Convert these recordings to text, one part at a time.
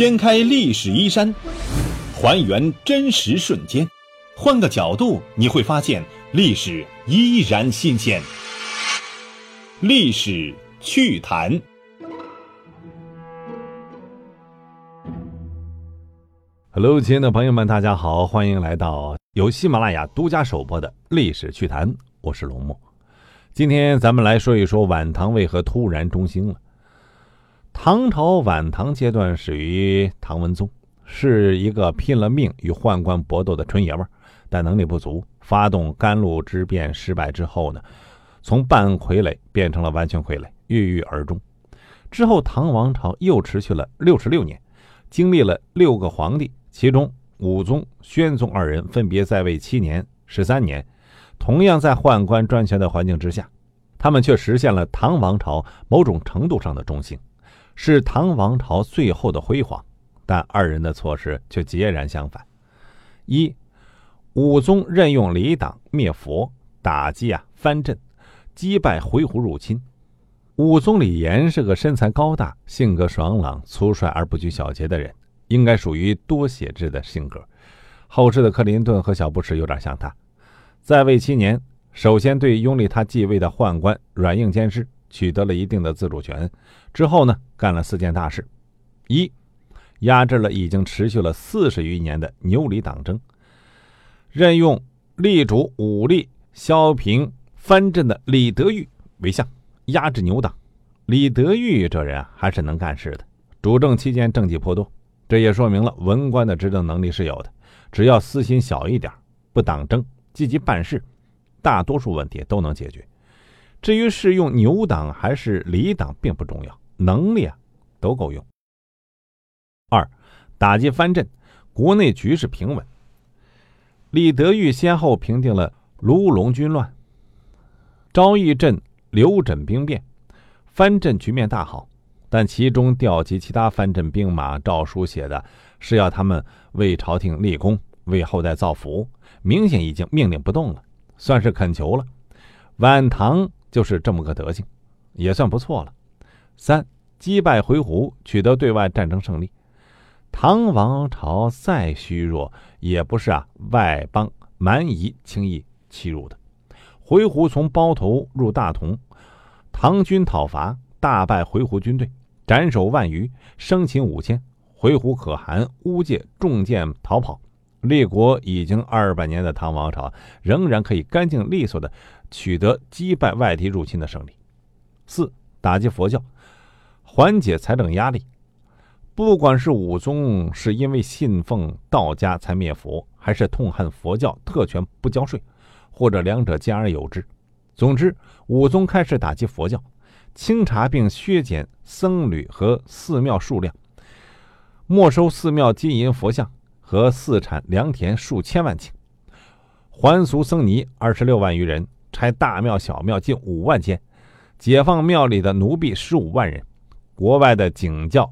掀开历史衣衫，还原真实瞬间，换个角度你会发现历史依然新鲜。历史趣谈。Hello，亲爱的朋友们，大家好，欢迎来到由喜马拉雅独家首播的历史趣谈，我是龙墨。今天咱们来说一说晚唐为何突然中兴了。唐朝晚唐阶段始于唐文宗，是一个拼了命与宦官搏斗的纯爷们儿，但能力不足。发动甘露之变失败之后呢，从半傀儡变成了完全傀儡，郁郁而终。之后唐王朝又持续了六十六年，经历了六个皇帝，其中武宗、宣宗二人分别在位七年、十三年，同样在宦官专权的环境之下，他们却实现了唐王朝某种程度上的中兴。是唐王朝最后的辉煌，但二人的措施却截然相反。一，武宗任用李党灭佛，打击啊藩镇，击败回鹘入侵。武宗李炎是个身材高大、性格爽朗、粗率而不拘小节的人，应该属于多血质的性格。后世的克林顿和小布什有点像他，在位七年，首先对拥立他继位的宦官软硬兼施。取得了一定的自主权之后呢，干了四件大事：一，压制了已经持续了四十余年的牛李党争，任用力主武力削平藩镇的李德裕为相，压制牛党。李德裕这人啊，还是能干事的。主政期间政绩颇多，这也说明了文官的执政能力是有的。只要私心小一点，不党争，积极办事，大多数问题都能解决。至于是用牛党还是李党，并不重要，能力啊都够用。二，打击藩镇，国内局势平稳。李德裕先后平定了卢龙军乱、昭义镇刘枕兵变，藩镇局面大好。但其中调集其他藩镇兵马，诏书写的是要他们为朝廷立功，为后代造福，明显已经命令不动了，算是恳求了。晚唐。就是这么个德行，也算不错了。三击败回鹘，取得对外战争胜利。唐王朝再虚弱，也不是啊外邦蛮夷轻易欺辱的。回鹘从包头入大同，唐军讨伐，大败回鹘军队，斩首万余，生擒五千。回鹘可汗乌介中箭逃跑。立国已经二百年的唐王朝，仍然可以干净利索的取得击败外敌入侵的胜利。四、打击佛教，缓解财政压力。不管是武宗是因为信奉道家才灭佛，还是痛恨佛教特权不交税，或者两者兼而有之，总之，武宗开始打击佛教，清查并削减僧侣和寺庙数量，没收寺庙金银佛像。和寺产良田数千万顷，还俗僧尼二十六万余人，拆大庙小庙近五万间，解放庙里的奴婢十五万人，国外的景教、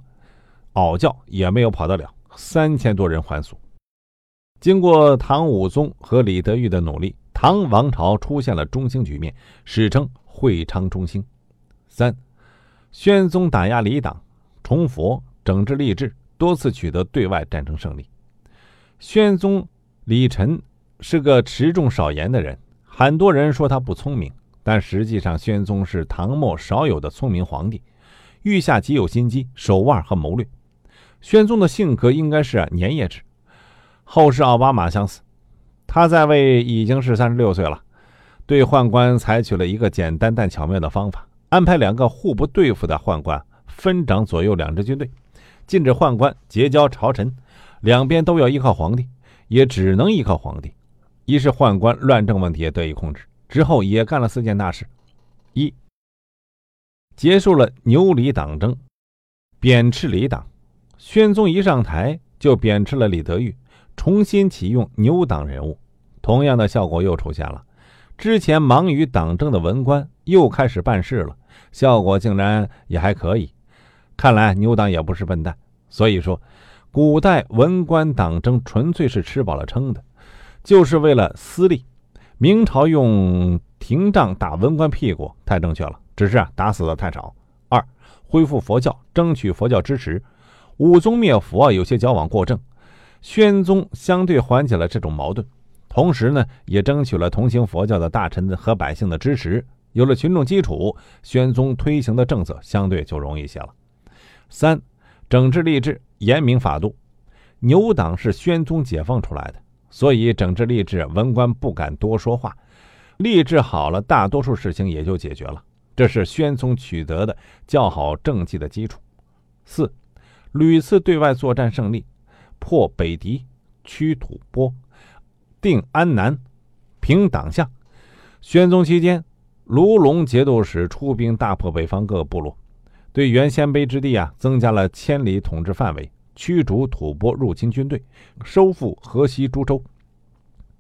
袄教也没有跑得了，三千多人还俗。经过唐武宗和李德裕的努力，唐王朝出现了中兴局面，史称会昌中兴。三，宣宗打压李党，崇佛，整治吏治，多次取得对外战争胜利。宣宗李忱是个持重少言的人，很多人说他不聪明，但实际上宣宗是唐末少有的聪明皇帝，御下极有心机、手腕和谋略。宣宗的性格应该是粘液质，后世奥巴马相似。他在位已经是三十六岁了，对宦官采取了一个简单但巧妙的方法，安排两个互不对付的宦官分掌左右两支军队，禁止宦官结交朝臣。两边都要依靠皇帝，也只能依靠皇帝。一是宦官乱政问题也得以控制。之后也干了四件大事：一、结束了牛李党争，贬斥李党。宣宗一上台就贬斥了李德裕，重新启用牛党人物，同样的效果又出现了。之前忙于党争的文官又开始办事了，效果竟然也还可以。看来牛党也不是笨蛋。所以说。古代文官党争纯粹是吃饱了撑的，就是为了私利。明朝用廷杖打文官屁股太正确了，只是啊打死的太少。二，恢复佛教，争取佛教支持。武宗灭佛啊，有些矫枉过正，宣宗相对缓解了这种矛盾，同时呢，也争取了同情佛教的大臣和百姓的支持。有了群众基础，宣宗推行的政策相对就容易些了。三，整治吏治，严明法度。牛党是宣宗解放出来的，所以整治吏治，文官不敢多说话。吏治好了，大多数事情也就解决了。这是宣宗取得的较好政绩的基础。四，屡次对外作战胜利，破北狄，驱吐蕃，定安南，平党项。宣宗期间，卢龙节度使出兵大破北方各个部落，对原鲜卑之地啊增加了千里统治范围，驱逐吐蕃入侵军队，收复河西诸州，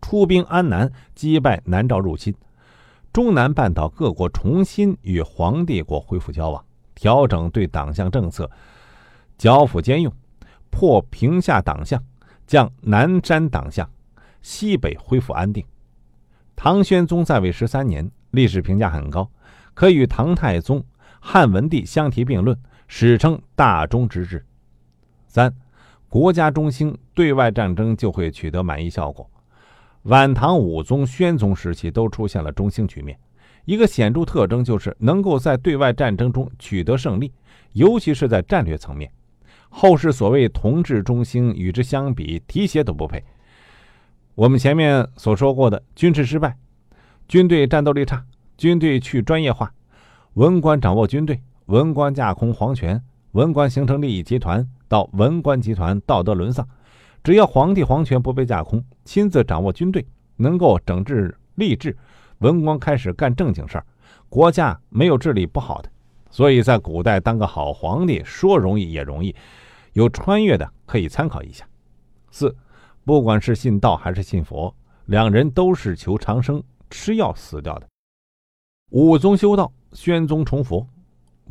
出兵安南，击败南诏入侵。中南半岛各国重新与皇帝国恢复交往，调整对党项政策，剿抚兼用，破平夏党项，降南山党项，西北恢复安定。唐宣宗在位十三年，历史评价很高，可与唐太宗、汉文帝相提并论，史称大中之治。三，国家中兴，对外战争就会取得满意效果。晚唐武宗、宣宗时期都出现了中兴局面，一个显著特征就是能够在对外战争中取得胜利，尤其是在战略层面。后世所谓同治中兴，与之相比，提鞋都不配。我们前面所说过的军事失败，军队战斗力差，军队去专业化，文官掌握军队，文官架空皇权，文官形成利益集团，到文官集团道德沦丧。只要皇帝皇权不被架空，亲自掌握军队，能够整治吏治，文官开始干正经事儿，国家没有治理不好的。所以在古代当个好皇帝说容易也容易，有穿越的可以参考一下。四，不管是信道还是信佛，两人都是求长生，吃药死掉的。武宗修道，宣宗崇佛，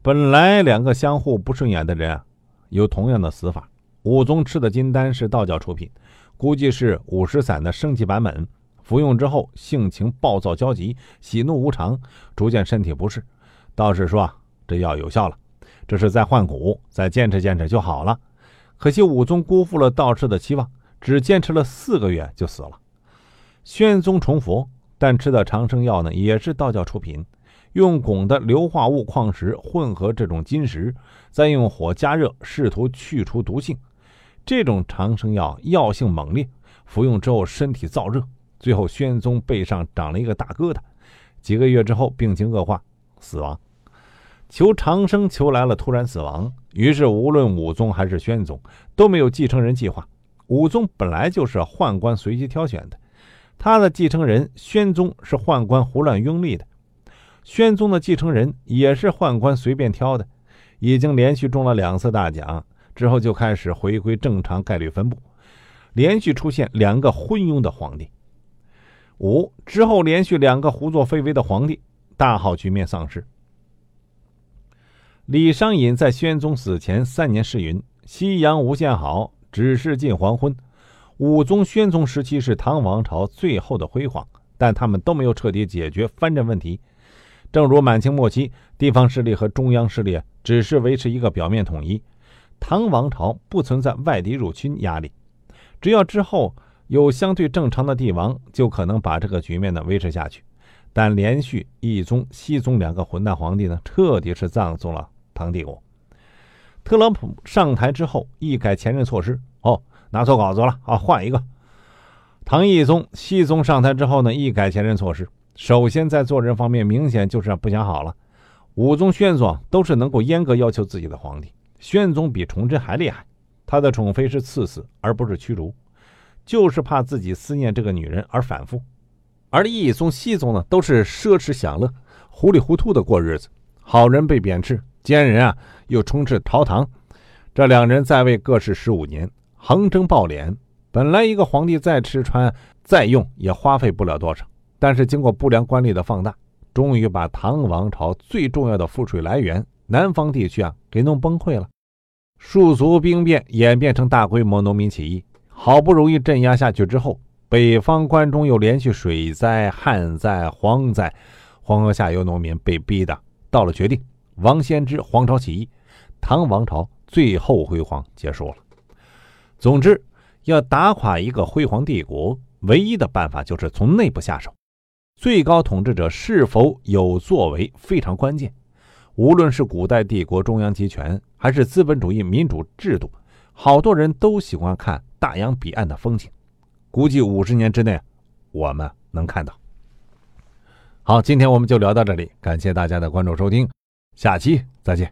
本来两个相互不顺眼的人啊，有同样的死法。武宗吃的金丹是道教出品，估计是五石散的升级版本。服用之后，性情暴躁焦急，喜怒无常，逐渐身体不适。道士说：“这药有效了，这是在换骨，再坚持坚持就好了。”可惜武宗辜负了道士的期望，只坚持了四个月就死了。宣宗崇佛，但吃的长生药呢，也是道教出品，用汞的硫化物矿石混合这种金石，再用火加热，试图去除毒性。这种长生药药性猛烈，服用之后身体燥热，最后宣宗背上长了一个大疙瘩，几个月之后病情恶化，死亡。求长生求来了，突然死亡，于是无论武宗还是宣宗都没有继承人计划。武宗本来就是宦官随机挑选的，他的继承人宣宗是宦官胡乱拥立的，宣宗的继承人也是宦官随便挑的，已经连续中了两次大奖。之后就开始回归正常概率分布，连续出现两个昏庸的皇帝。五之后连续两个胡作非为的皇帝，大好局面丧失。李商隐在宣宗死前三年诗云：“夕阳无限好，只是近黄昏。”武宗、宣宗时期是唐王朝最后的辉煌，但他们都没有彻底解决藩镇问题。正如满清末期，地方势力和中央势力只是维持一个表面统一。唐王朝不存在外敌入侵压力，只要之后有相对正常的帝王，就可能把这个局面呢维持下去。但连续一宗、熹宗两个混蛋皇帝呢，彻底是葬送了唐帝国。特朗普上台之后，一改前任措施，哦，拿错稿子了啊，换一个。唐懿宗、熹宗上台之后呢，一改前任措施，首先在做人方面明显就是不想好了。武宗、宣宗都是能够严格要求自己的皇帝。宣宗比崇祯还厉害，他的宠妃是赐死而不是驱逐，就是怕自己思念这个女人而反复。而懿宗、熹宗呢，都是奢侈享乐、糊里糊涂的过日子，好人被贬斥，奸人啊又充斥朝堂。这两人在位各是十五年，横征暴敛。本来一个皇帝再吃穿再用也花费不了多少，但是经过不良官吏的放大，终于把唐王朝最重要的赋税来源。南方地区啊，给弄崩溃了，戍族兵变演变成大规模农民起义，好不容易镇压下去之后，北方关中又连续水灾、旱灾、荒灾，黄河下游农民被逼的到了决定，王仙芝黄巢起义，唐王朝最后辉煌结束了。总之，要打垮一个辉煌帝国，唯一的办法就是从内部下手。最高统治者是否有作为非常关键。无论是古代帝国中央集权，还是资本主义民主制度，好多人都喜欢看大洋彼岸的风景。估计五十年之内，我们能看到。好，今天我们就聊到这里，感谢大家的关注收听，下期再见。